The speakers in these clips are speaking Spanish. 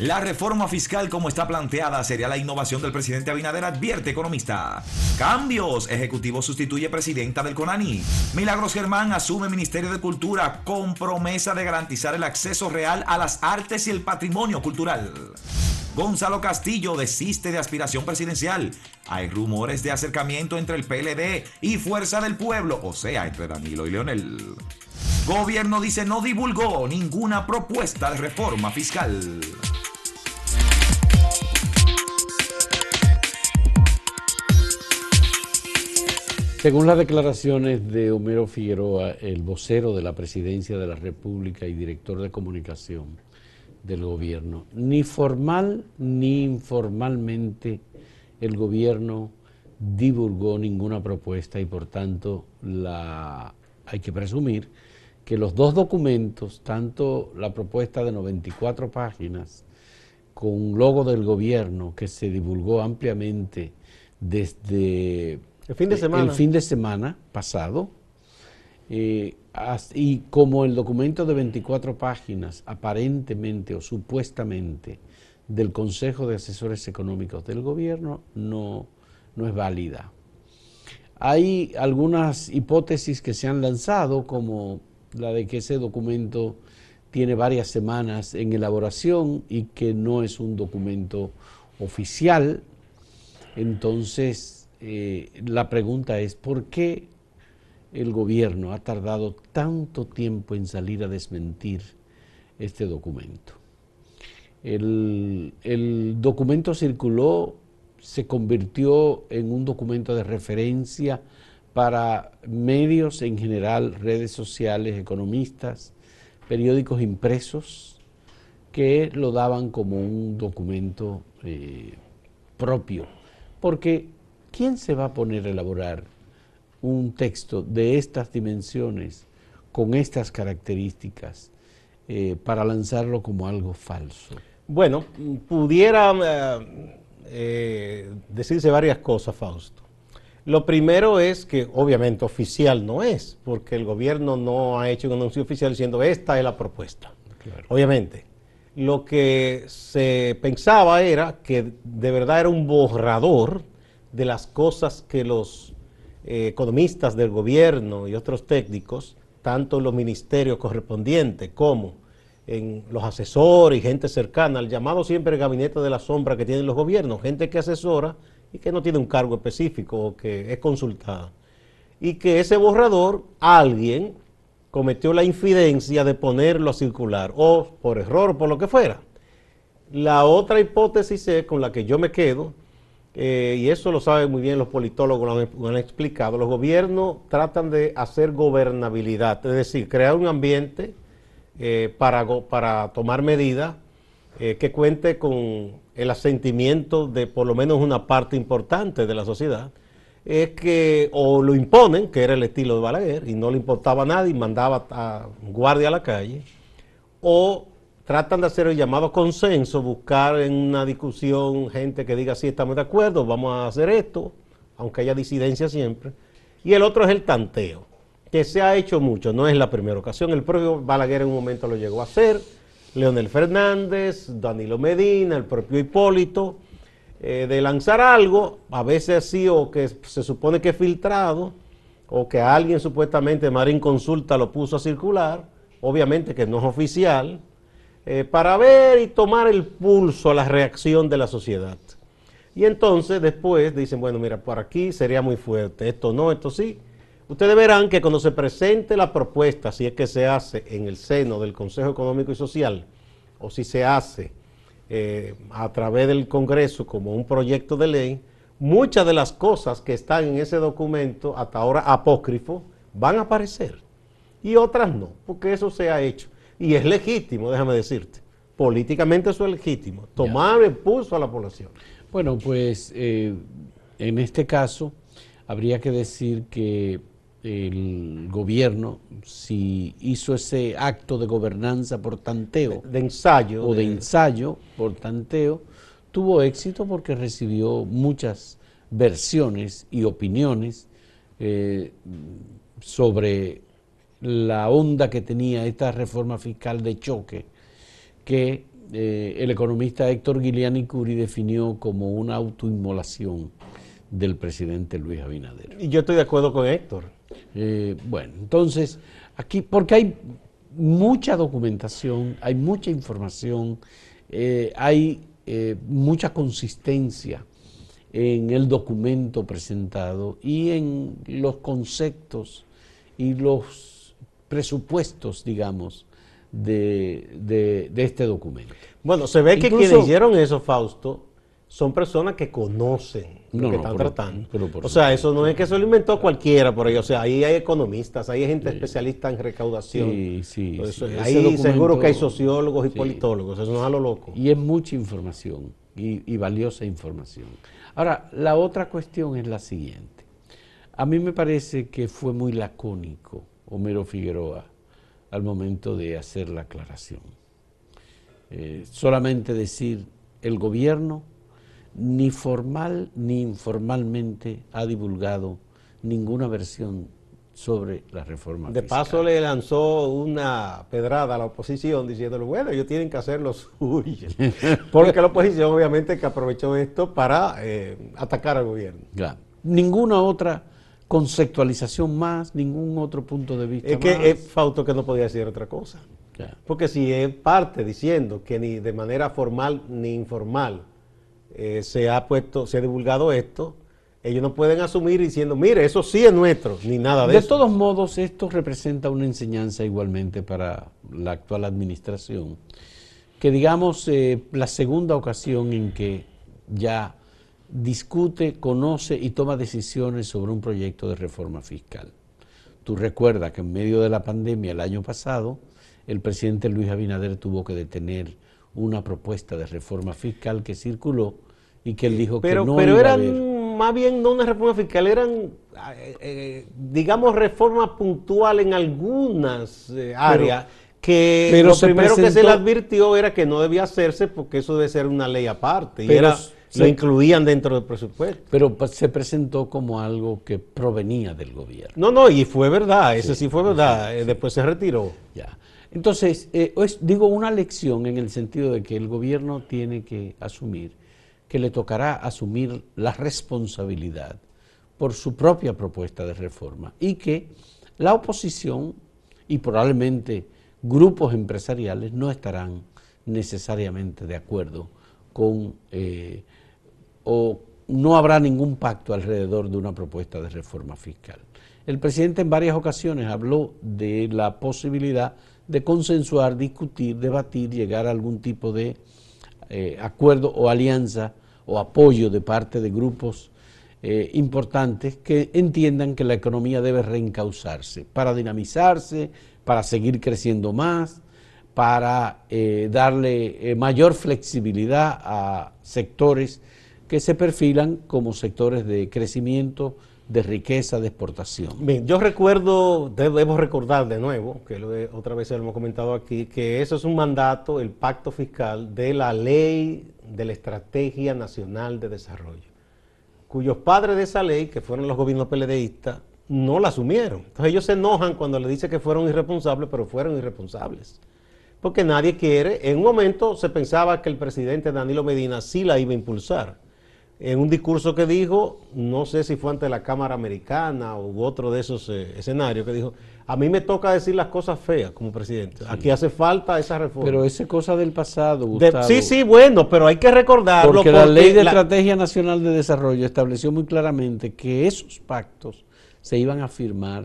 La reforma fiscal como está planteada sería la innovación del presidente Abinader, advierte economista. Cambios. Ejecutivo sustituye presidenta del CONANI. Milagros Germán asume Ministerio de Cultura con promesa de garantizar el acceso real a las artes y el patrimonio cultural. Gonzalo Castillo desiste de aspiración presidencial. Hay rumores de acercamiento entre el PLD y Fuerza del Pueblo, o sea, entre Danilo y Leonel. Gobierno dice no divulgó ninguna propuesta de reforma fiscal. Según las declaraciones de Homero Figueroa, el vocero de la Presidencia de la República y director de comunicación del gobierno, ni formal ni informalmente el gobierno divulgó ninguna propuesta y por tanto hay que presumir que los dos documentos, tanto la propuesta de 94 páginas con un logo del gobierno que se divulgó ampliamente desde el fin de semana, el fin de semana pasado, eh, y como el documento de 24 páginas, aparentemente o supuestamente, del Consejo de Asesores Económicos del Gobierno, no, no es válida. Hay algunas hipótesis que se han lanzado, como la de que ese documento tiene varias semanas en elaboración y que no es un documento oficial. Entonces, eh, la pregunta es, ¿por qué el gobierno ha tardado tanto tiempo en salir a desmentir este documento? El, documento circuló, se convirtió en un documento de referencia para medios en general, redes sociales, economistas, periódicos impresos, que lo daban como un documento eh, propio, porque ¿quién se va a poner a elaborar un texto de estas dimensiones, con estas características, eh, para lanzarlo como algo falso? Bueno, pudiera eh, eh, decirse varias cosas, Fausto. Lo primero es que obviamente oficial no es, porque el gobierno no ha hecho un anuncio oficial diciendo esta es la propuesta. Obviamente. Lo que se pensaba era que de verdad era un borrador de las cosas que los eh, economistas del gobierno y otros técnicos, tanto en los ministerios correspondientes como en los asesores y gente cercana, al llamado siempre gabinete de la sombra que tienen los gobiernos, gente que asesora y que no tiene un cargo específico o que es consultada. Y que ese borrador, alguien cometió la infidencia de ponerlo a circular, o por error por lo que fuera. La otra hipótesis es con la que yo me quedo, eh, y eso lo saben muy bien los politólogos, lo han, explicado, los gobiernos tratan de hacer gobernabilidad, es decir, crear un ambiente eh, para, para tomar medidas eh, que cuente con el asentimiento de por lo menos una parte importante de la sociedad, es que o lo imponen, que era el estilo de Balaguer, y no le importaba a nadie, mandaba a guardia a la calle, o tratan de hacer el llamado consenso, buscar en una discusión gente que diga sí, estamos de acuerdo, vamos a hacer esto, aunque haya disidencia siempre. Y el otro es el tanteo, que se ha hecho mucho, no es la primera ocasión. El propio Balaguer en un momento lo llegó a hacer, Leonel Fernández, Danilo Medina, el propio Hipólito, eh, de lanzar algo, a veces así o que se supone que es filtrado, o que alguien supuestamente Marín Consulta lo puso a circular, obviamente que no es oficial, eh, para ver y tomar el pulso a la reacción de la sociedad. Y entonces después dicen, bueno, mira, por aquí sería muy fuerte, esto no, esto sí. Ustedes verán que cuando se presente la propuesta, si es que se hace en el seno del Consejo Económico y Social, o si se hace eh, a través del Congreso como un proyecto de ley, muchas de las cosas que están en ese documento, hasta ahora apócrifo, van a aparecer. Y otras no, porque eso se ha hecho. Y es legítimo, déjame decirte. Políticamente eso es legítimo. Tomar el pulso a la población. Bueno, pues eh, en este caso habría que decir que el gobierno, si hizo ese acto de gobernanza por tanteo, de, ensayo, o de, ensayo por tanteo, tuvo éxito porque recibió muchas versiones y opiniones eh, sobre la onda que tenía esta reforma fiscal de choque, que eh, el economista Héctor Guiliani Curi definió como una autoinmolación del presidente Luis Abinader. Y yo estoy de acuerdo con Héctor. Eh, bueno, entonces, aquí, porque hay mucha documentación, hay mucha información, eh, hay mucha consistencia en el documento presentado y en los conceptos y los presupuestos, digamos, de, este documento. Bueno, se ve que quienes hicieron eso, Fausto, son personas que conocen lo que están tratando. o sea, eso no es que se lo inventó cualquiera por ahí. O sea, ahí hay economistas, hay gente especialista en recaudación. Sí, sí. ahí seguro que hay sociólogos y politólogos. Eso no es a lo loco. Y es mucha información y, valiosa información. Ahora, la otra cuestión es la siguiente. A mí me parece que fue muy lacónico Homero Figueroa al momento de hacer la aclaración. Eh, solamente decir, el gobierno ni formal ni informalmente ha divulgado ninguna versión sobre la reforma. De paso le lanzó una pedrada a la oposición diciéndole, bueno, ellos tienen que hacer lo suyo. Porque la oposición obviamente que aprovechó esto para eh, atacar al gobierno. Ninguna otra conceptualización más, ningún otro punto de vista. Es que es Fausto que no podía decir otra cosa. Porque si es parte diciendo que ni de manera formal ni informal eh, se ha puesto, se ha divulgado esto, ellos no pueden asumir diciendo, mire, eso sí es nuestro, ni nada de, eso. De todos modos, esto representa una enseñanza igualmente para la actual administración, que digamos eh, la segunda ocasión en que ya discute, conoce y toma decisiones sobre un proyecto de reforma fiscal. Tú recuerdas que en medio de la pandemia el año pasado, el presidente Luis Abinader tuvo que detener una propuesta de reforma fiscal que circuló y que él dijo que no pero eran más bien no una reforma fiscal, eran, eh, eh, digamos, reforma puntual en algunas eh, áreas. que lo primero que se le advirtió era que no debía hacerse porque eso debe ser una ley aparte. y era lo incluían dentro del presupuesto. Pero pues, se presentó como algo que provenía del gobierno. No, no, y fue verdad, ese sí, fue verdad. Eh, después se retiró. Ya. Entonces, eh, digo una lección en el sentido de que el gobierno tiene que asumir, que le tocará asumir la responsabilidad por su propia propuesta de reforma y que la oposición y probablemente grupos empresariales no estarán necesariamente de acuerdo con eh, o no habrá ningún pacto alrededor de una propuesta de reforma fiscal. El presidente en varias ocasiones habló de la posibilidad de consensuar, discutir, debatir, llegar a algún tipo de eh, acuerdo o alianza o apoyo de parte de grupos eh, importantes que entiendan que la economía debe reencauzarse para dinamizarse, para seguir creciendo más, para eh, darle mayor flexibilidad a sectores que se perfilan como sectores de crecimiento, de riqueza, de exportación. Bien, yo recuerdo, debemos recordar de nuevo, que otra vez lo hemos comentado aquí, que eso es un mandato, el pacto fiscal de la ley de la Estrategia Nacional de Desarrollo, cuyos padres de esa ley, que fueron los gobiernos PLDistas, no la asumieron. Entonces ellos se enojan cuando le dicen que fueron irresponsables, pero fueron irresponsables. Porque nadie quiere, en un momento se pensaba que el presidente Danilo Medina sí la iba a impulsar en un discurso que dijo, no sé si fue ante la Cámara Americana u otro de esos eh, escenarios, que dijo, a mí me toca decir las cosas feas como presidente. Aquí hace falta esa reforma. Pero esa es cosa del pasado, Gustavo. sí, sí, bueno, pero hay que recordarlo. Porque, la Ley de Estrategia Nacional de Desarrollo estableció muy claramente que esos pactos se iban a firmar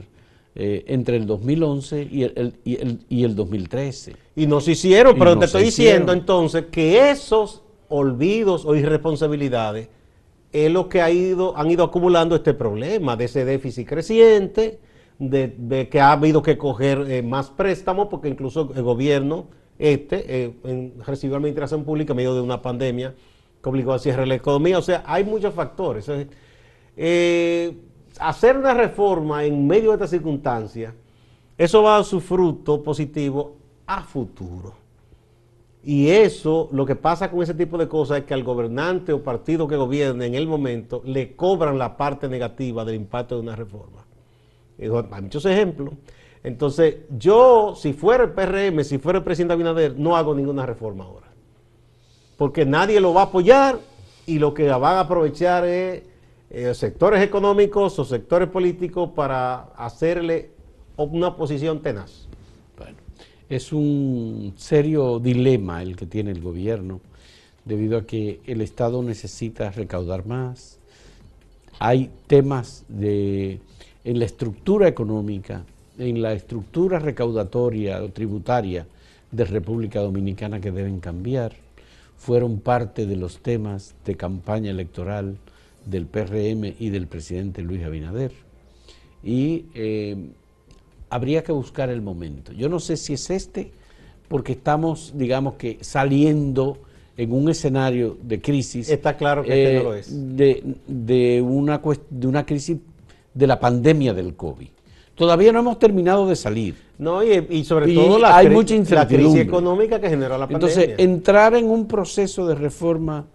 eh, entre el 2011 y el, y, el, y el 2013. Y no se hicieron, pero te estoy diciendo entonces que esos olvidos o irresponsabilidades es lo que ha ido, han ido acumulando este problema de ese déficit creciente, de, que ha habido que coger eh, más préstamos, porque incluso el gobierno este eh, recibió administración pública en medio de una pandemia que obligó a cierre la economía. O sea, hay muchos factores. Eh, hacer una reforma en medio de estas circunstancias, eso va a dar su fruto positivo a futuro. Y eso, lo que pasa con ese tipo de cosas es que al gobernante o partido que gobierne en el momento le cobran la parte negativa del impacto de una reforma. hay muchos ejemplos. Entonces, yo, si fuera el PRM, si fuera el presidente Abinader, no hago ninguna reforma ahora. porque nadie lo va a apoyar y lo que van a aprovechar es eh, sectores económicos o sectores políticos para hacerle una posición tenaz. Es un serio dilema el que tiene el gobierno, debido a que el Estado necesita recaudar más. Hay temas de, en la estructura económica, en la estructura recaudatoria o tributaria de República Dominicana que deben cambiar. Fueron parte de los temas de campaña electoral del PRM y del presidente Luis Abinader. Y eh, habría que buscar el momento. Yo no sé si es este, porque estamos, digamos que, saliendo en un escenario de crisis. Está claro que este no lo es. De, de, una, de una crisis de la pandemia del COVID. Todavía no hemos terminado de salir. No, y, sobre todo la, hay mucha la crisis económica que generó la pandemia. Entonces, entrar en un proceso de reforma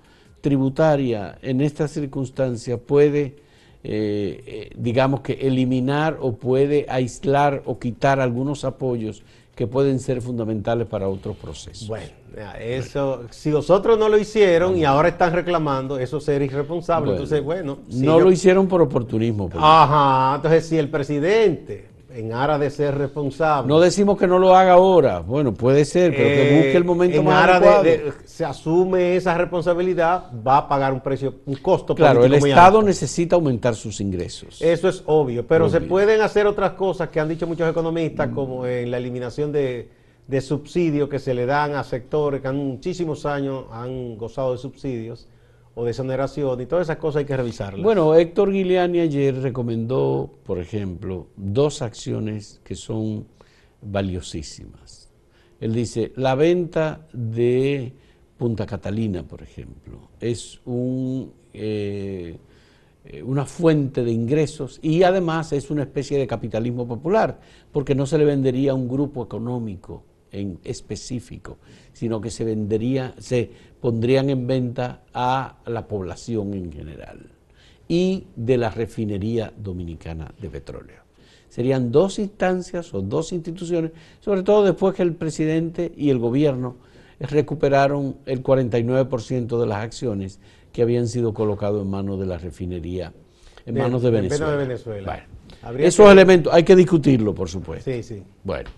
tributaria en estas circunstancias puede, eh, eh, digamos que eliminar o puede aislar o quitar algunos apoyos que pueden ser fundamentales para otros procesos. Bueno, eso, si los otros no lo hicieron y ahora están reclamando, eso sería irresponsable. entonces, bueno. no lo hicieron por oportunismo. Ajá, entonces si el presidente en aras de ser responsable. No decimos que no lo haga ahora, bueno, puede ser, pero que busque el momento en más aras De, se asume esa responsabilidad, va a pagar un precio, un costo. Claro, el Estado necesita aumentar sus ingresos. Eso es obvio, pero se pueden hacer otras cosas que han dicho muchos economistas, mm. como en la eliminación de, de subsidios que se le dan a sectores que han muchísimos años han gozado de subsidios o de exoneración y todas esas cosas hay que revisarlas. Bueno, Héctor Guiliani ayer recomendó, por ejemplo, dos acciones que son valiosísimas. Él dice, la venta de Punta Catalina, por ejemplo, es un, eh, una fuente de ingresos y además es una especie de capitalismo popular, porque no se le vendería a un grupo económico en específico, sino que se vendería, se pondrían en venta a la población en general y de la refinería dominicana de petróleo. Serían dos instancias o dos instituciones, sobre todo después que el presidente y el gobierno recuperaron el 49% de las acciones que habían sido colocadas en manos de la refinería, en manos de Venezuela. De Venezuela. esos elementos hay que discutirlo, por supuesto. Sí, sí. Bueno.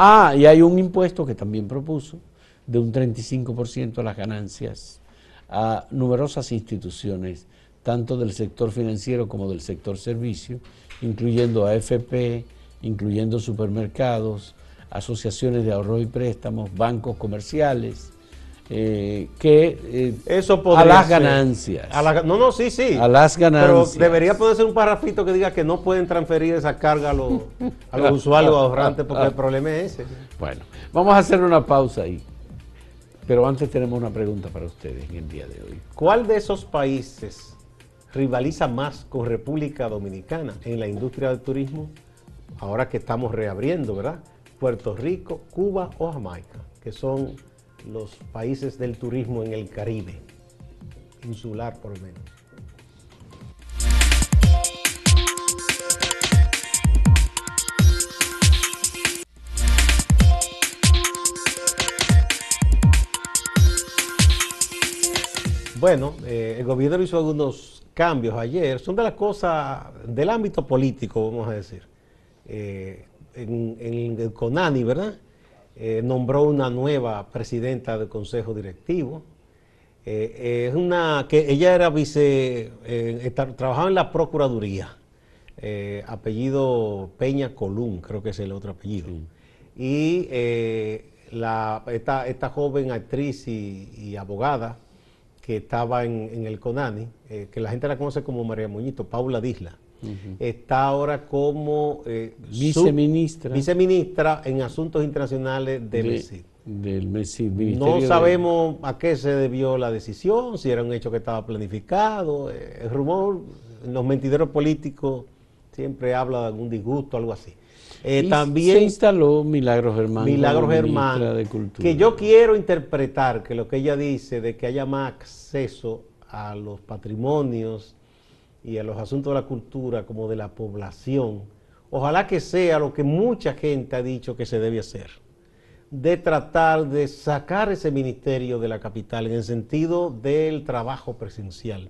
Ah, y hay un impuesto que también propuso, de un 35% a las ganancias a numerosas instituciones, tanto del sector financiero como del sector servicio, incluyendo AFP, incluyendo supermercados, asociaciones de ahorro y préstamos, bancos comerciales, eh, que eh, Eso a las ganancias. no, no, sí, sí. A las ganancias. Pero debería poder ser un parrafito que diga que no pueden transferir esa carga a los, a los usuarios ahorrantes porque el problema es ese. Bueno, vamos a hacer una pausa ahí. Pero antes tenemos una pregunta para ustedes en el día de hoy. ¿Cuál de esos países rivaliza más con República Dominicana en la industria del turismo? Ahora que estamos reabriendo, ¿verdad? Puerto Rico, Cuba o Jamaica, que son los países del turismo en el Caribe, insular por lo menos. Bueno, eh, el gobierno hizo algunos cambios ayer. Son de las cosas del ámbito político, vamos a decir. Eh, en, el CONANI, ¿verdad? Eh, nombró una nueva presidenta del consejo directivo. es una que ella era vice, trabajaba en la procuraduría, apellido Peña Colún, creo que es el otro apellido. Y la, esta, joven actriz y abogada, que estaba en, el CONANI, eh, que la gente la conoce como María Muñito, Paula Disla. Está ahora como eh, viceministra. viceministra en Asuntos Internacionales de, MESID. Del MESID. No sabemos a qué se debió la decisión, si era un hecho que estaba planificado. Eh, el rumor, en los mentideros políticos siempre habla de algún disgusto, algo así. Eh, también se instaló Milagros Germán. Milagros Germán, de Cultura. que yo quiero interpretar que lo que ella dice de que haya más acceso a los patrimonios y a los asuntos de la cultura como de la población, ojalá que sea lo que mucha gente ha dicho que se debe hacer. de tratar de sacar ese ministerio de la capital en el sentido del trabajo presencial.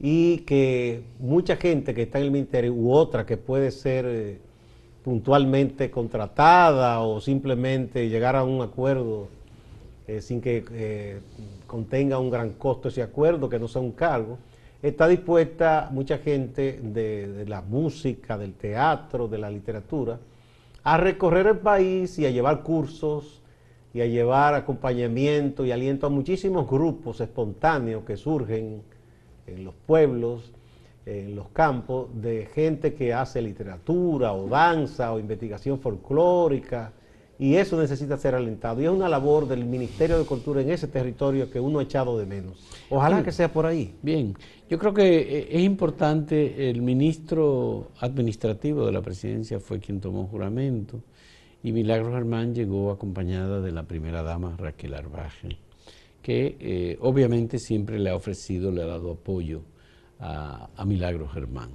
Y que mucha gente que está en el ministerio u otra que puede ser eh, puntualmente contratada o simplemente llegar a un acuerdo eh, sin que eh, contenga un gran costo ese acuerdo, que no sea un cargo, está dispuesta mucha gente de, la música, del teatro, de la literatura, a recorrer el país y a llevar cursos y a llevar acompañamiento y aliento a muchísimos grupos espontáneos que surgen en los pueblos, en los campos, de gente que hace literatura o danza o investigación folclórica y eso necesita ser alentado. Y es una labor del Ministerio de Cultura en ese territorio que uno ha echado de menos. Ojalá que sea por ahí. Bien, yo creo que eh, es importante, el ministro administrativo de la presidencia fue quien tomó juramento y Milagros Germán llegó acompañada de la primera dama Raquel Arbaje, que eh, obviamente siempre le ha ofrecido, le ha dado apoyo a, a Milagros Germán.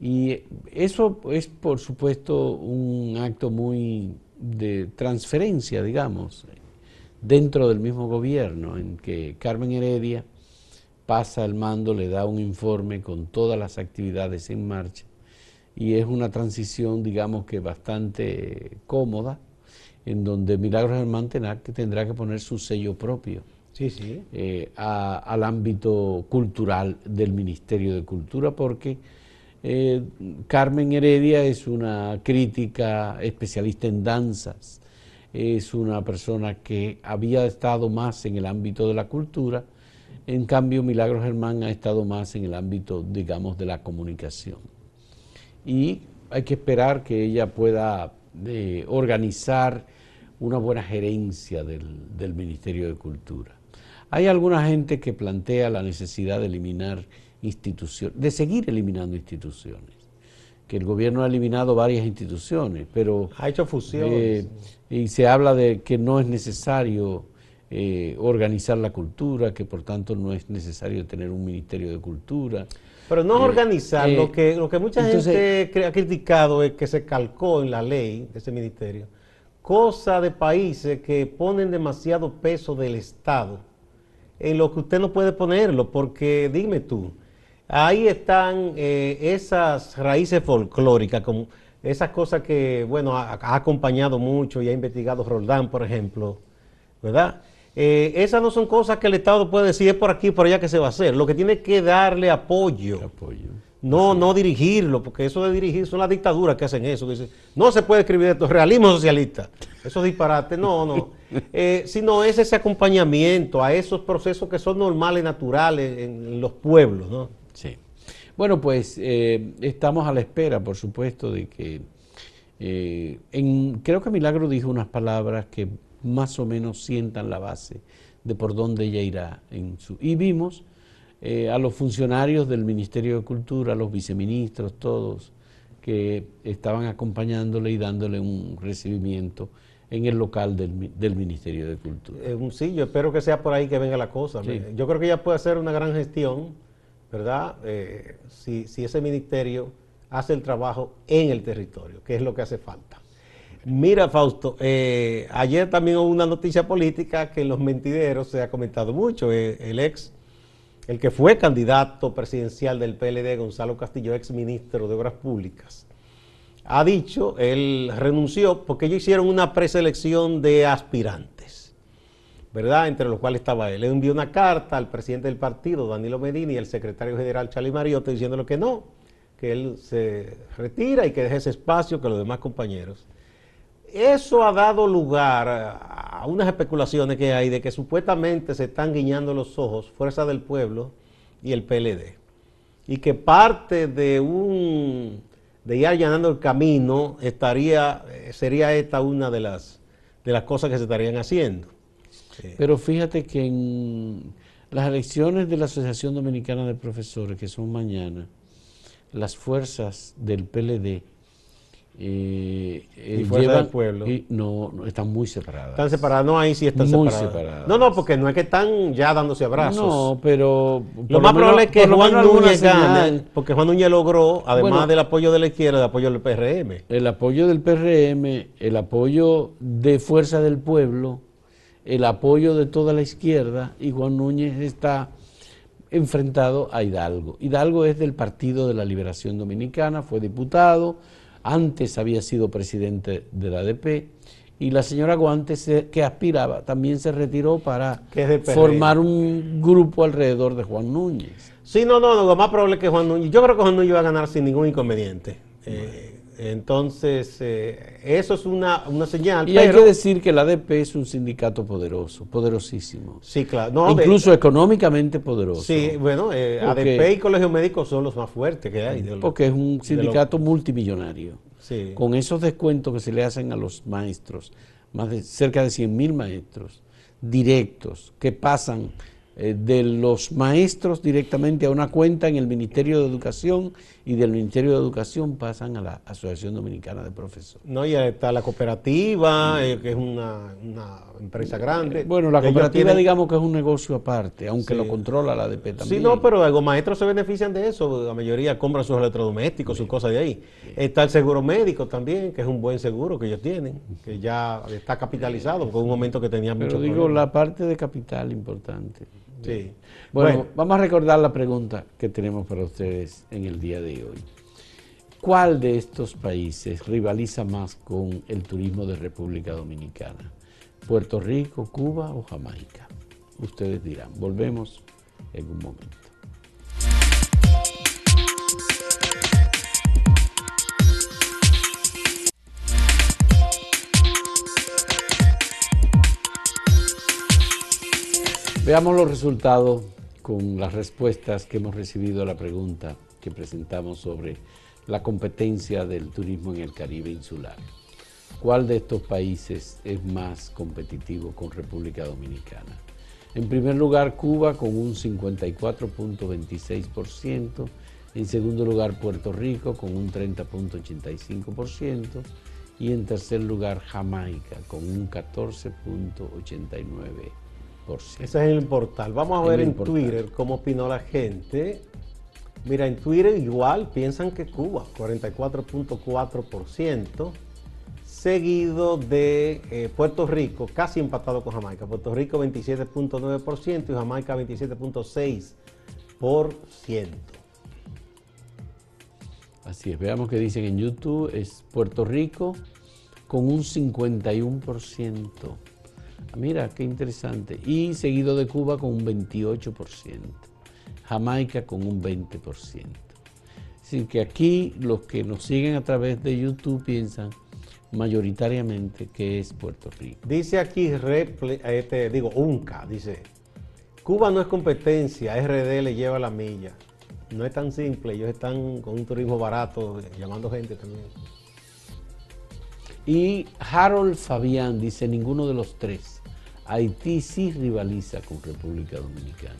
Y eso es, por supuesto, un acto muy de transferencia, digamos, dentro del mismo gobierno, en que Carmen Heredia pasa el mando, le da un informe con todas las actividades en marcha y es una transición, digamos que bastante cómoda, en donde Milagros Germán tendrá que poner su sello propio sí, sí. Eh, al ámbito cultural del Ministerio de Cultura, porque eh, Carmen Heredia es una crítica especialista en danzas, es una persona que había estado más en el ámbito de la cultura, en cambio Milagros Germán ha estado más en el ámbito, digamos, de la comunicación. Y hay que esperar que ella pueda eh, organizar una buena gerencia del Ministerio de Cultura. Hay alguna gente que plantea la necesidad de eliminar instituciones, de seguir eliminando instituciones. Que el gobierno ha eliminado varias instituciones, pero... Ha hecho fusiones. Eh, y se habla de que no es necesario eh, organizar la cultura, que por tanto no es necesario tener un ministerio de cultura. Pero no eh, organizar, lo, que, lo que mucha gente ha criticado es que se calcó en la ley de ese ministerio, cosa de países que ponen demasiado peso del Estado en lo que usted no puede ponerlo, porque dime tú, Ahí están eh, esas raíces folclóricas, como esas cosas que, bueno, ha, acompañado mucho y ha investigado Roldán, por ejemplo, ¿verdad? Eh, esas no son cosas que el Estado puede decir es por aquí, por allá que se va a hacer. Lo que tiene que darle apoyo. apoyo. No, no dirigirlo, porque eso de dirigir son las dictaduras que hacen eso. no se puede escribir esto, realismo socialista. Eso es disparate. No, no. Eh, sino es ese acompañamiento a esos procesos que son normales, naturales en los pueblos, ¿no? Sí. Bueno, pues eh, estamos a la espera, por supuesto, de que... Eh, en, creo que Milagro dijo unas palabras que más o menos sientan la base de por dónde ella irá. En su, y vimos eh, a los funcionarios del Ministerio de Cultura, a los viceministros, todos, que estaban acompañándole y dándole un recibimiento en el local del, del Ministerio de Cultura. sí, yo espero que sea por ahí que venga la cosa. Yo creo que ella puede hacer una gran gestión ¿verdad? Eh, si, ese ministerio hace el trabajo en el territorio, que es lo que hace falta. Mira, Fausto, eh, ayer también hubo una noticia política que en los mentideros se ha comentado mucho. Eh, el ex, el que fue candidato presidencial del PLD, Gonzalo Castillo, ex ministro de Obras Públicas, ha dicho, él renunció porque ellos hicieron una preselección de aspirantes. ¿Verdad? Entre los cuales estaba él. Le envió una carta al presidente del partido, Danilo Medina, y al secretario general Charlie Mariotti, diciéndole que no, que él se retira y que deje ese espacio que los demás compañeros. Eso ha dado lugar a unas especulaciones que hay de que supuestamente se están guiñando los ojos Fuerza del Pueblo y el PLD. Y que parte de un de ir allanando el camino estaría sería esta una de las de las cosas que se estarían haciendo. Pero fíjate que en las elecciones de la Asociación Dominicana de Profesores, que son mañana, las fuerzas del PLD Eh, ¿Y eh, Fuerza llevan- del Pueblo? y no, no, están muy separadas. Están separadas, no, ahí sí están Muy separadas. separadas. No, no, porque no es que están ya dándose abrazos. No, pero... Lo más probable es que Juan Núñez gane, porque Juan Núñez logró, además Bueno. del apoyo de la izquierda, el apoyo del PRM. el apoyo del PRM, el apoyo de Fuerza del Pueblo, el apoyo de toda la izquierda y Juan Núñez está enfrentado a Hidalgo. Hidalgo es del Partido de la Liberación Dominicana, fue diputado, antes había sido presidente de la ADP y la señora Guantes, se- que aspiraba, también se retiró para formar un grupo alrededor de Juan Núñez. Sí, no, no, no, lo más probable es que Juan Núñez, yo creo que Juan Núñez va a ganar sin ningún inconveniente. Eh, entonces, eh, eso es una, una señal. Y hay que decir que la ADP es un sindicato poderoso, poderosísimo. Sí, claro. No, de- incluso económicamente poderoso. Sí, bueno, eh, Porque- ADP y Colegio Médico son los más fuertes que hay. lo- porque es un sindicato multimillonario. lo- sí. Con esos descuentos que se le hacen a los maestros, más de cerca de 100 mil maestros directos que pasan eh, de los maestros directamente a una cuenta en el Ministerio de Educación y del Ministerio de Educación pasan a la Asociación Dominicana de Profesores. No, y está la cooperativa, eh, que es una, una empresa grande. Bueno, la cooperativa tienen- digamos que es un negocio aparte, aunque Sí. lo controla la ADP también. Sí, no, pero los maestros se benefician de eso. La mayoría compran sus electrodomésticos, sus cosas de ahí. Está el seguro médico también, que es un buen seguro que ellos tienen, que ya está capitalizado, en un momento que tenía Pero mucho digo, la parte de capital importante. Sí. Bueno, Bueno. vamos a recordar la pregunta que tenemos para ustedes en el día de hoy. ¿Cuál de estos países rivaliza más con el turismo de República Dominicana? ¿Puerto Rico, Cuba o Jamaica? Ustedes dirán. Volvemos en un momento. Veamos los resultados con las respuestas que hemos recibido a la pregunta que presentamos sobre la competencia del turismo en el Caribe insular. ¿Cuál de estos países es más competitivo con República Dominicana? En primer lugar, Cuba con un 54.26%. En segundo lugar, Puerto Rico con un 30.85%. Y en tercer lugar, Jamaica con un 14.89%. Ese es el portal. Vamos a ver en. Twitter cómo opinó la gente. Mira, en Twitter igual piensan que Cuba, 44.4%, seguido de eh, Puerto Rico, casi empatado con Jamaica. Puerto Rico 27.9% y Jamaica 27.6%. Así es, veamos qué dicen en YouTube. Es Puerto Rico con un 51%. Mira, qué interesante. Y seguido de Cuba con un 28%. Jamaica con un 20%. Es decir, que aquí los que nos siguen a través de YouTube piensan mayoritariamente que es Puerto Rico. Dice aquí, este, digo, UNCA, dice, Cuba no es competencia, RD le lleva la milla. No es tan simple, ellos están con un turismo barato, llamando gente también. Y Harold Fabián dice, ninguno de los tres. Haití sí rivaliza con República Dominicana.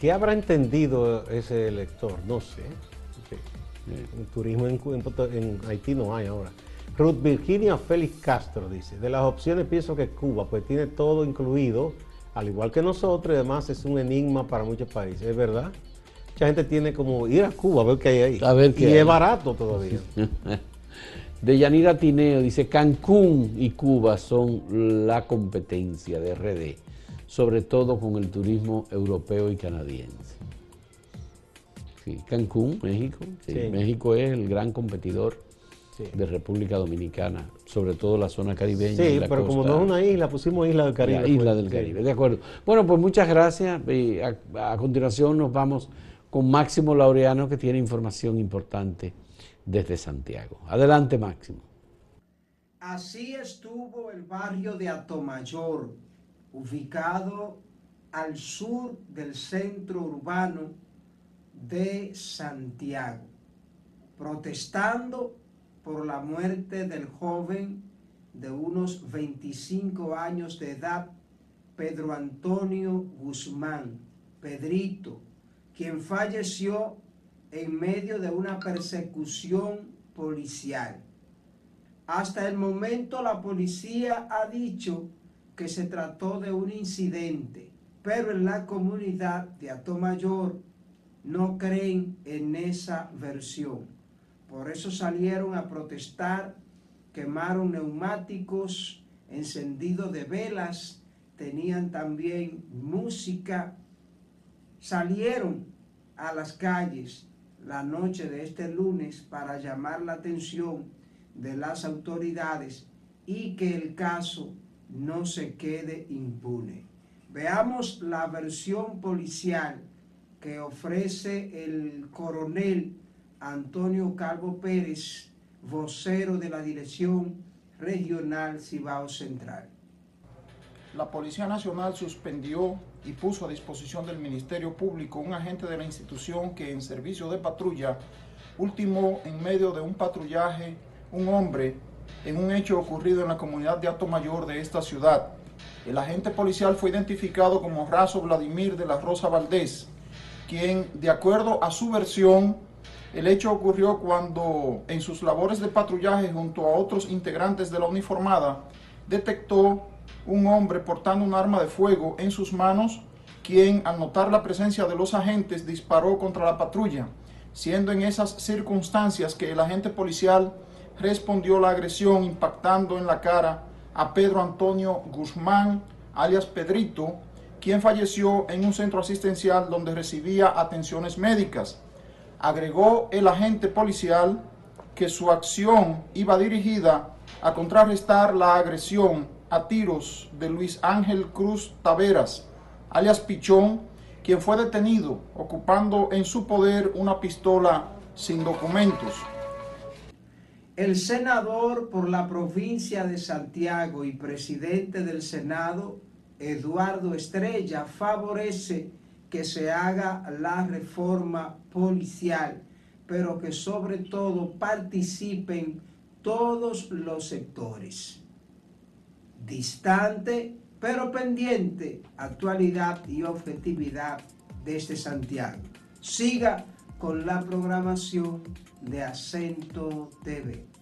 ¿Qué habrá entendido ese elector? No sé. El turismo en, Haití no hay ahora. Ruth Virginia Félix Castro dice, de las opciones pienso que Cuba pues tiene todo incluido, al igual que nosotros, y además es un enigma para muchos países, ¿es verdad? Mucha gente tiene como ir a Cuba a ver qué hay ahí. A ver qué y hay. es barato todavía. De Yanira Tineo dice, Cancún y Cuba son la competencia de RD, sobre todo con el turismo europeo y canadiense. Sí, Cancún, México. sí, Sí. México es el gran competidor Sí. de República Dominicana, sobre todo la zona caribeña. Sí, la pero como no es una isla, pusimos isla del Caribe. la isla pues. del Sí. Caribe, de acuerdo. Bueno, pues muchas gracias. a continuación nos vamos con Máximo Laureano, que tiene información importante desde Santiago. Adelante, Máximo. Así estuvo el barrio de Atomayor, ubicado al sur del centro urbano de Santiago, protestando por la muerte del joven de unos 25 años de edad, Pedro Antonio Guzmán, Pedrito, quien falleció en medio de una persecución policial. Hasta el momento la policía ha dicho que se trató de un incidente, pero en la comunidad de Atomayor no creen en esa versión. Por eso salieron a protestar, quemaron neumáticos, encendido de velas, tenían también música, salieron a las calles la noche de este lunes para llamar la atención de las autoridades y que el caso no se quede impune. Veamos la versión policial que ofrece el coronel Antonio Calvo Pérez, vocero de la Dirección Regional Cibao Central. La Policía Nacional suspendió y puso a disposición del Ministerio Público un agente de la institución que en servicio de patrulla ultimó en medio de un patrullaje un hombre en un hecho ocurrido en la comunidad de Alto Mayor de esta ciudad. El agente policial fue identificado como Razo Vladimir de la Rosa Valdés, quien, de acuerdo a su versión, el hecho ocurrió cuando en sus labores de patrullaje junto a otros integrantes de la uniformada, detectó un hombre portando un arma de fuego en sus manos, quien al notar la presencia de los agentes disparó contra la patrulla, siendo en esas circunstancias que el agente policial respondió la agresión impactando en la cara a Pedro Antonio Guzmán, alias Pedrito, quien falleció en un centro asistencial donde recibía atenciones médicas. Agregó el agente policial que su acción iba dirigida a contrarrestar la agresión a tiros de Luis Ángel Cruz Taveras, alias Pichón, quien fue detenido ocupando en su poder una pistola sin documentos. El senador por la provincia de Santiago y presidente del Senado, Eduardo Estrella, favorece que se haga la reforma policial, pero que sobre todo participen todos los sectores. Distante, pero pendiente, actualidad y objetividad desde Santiago. Siga con la programación de Acento TV.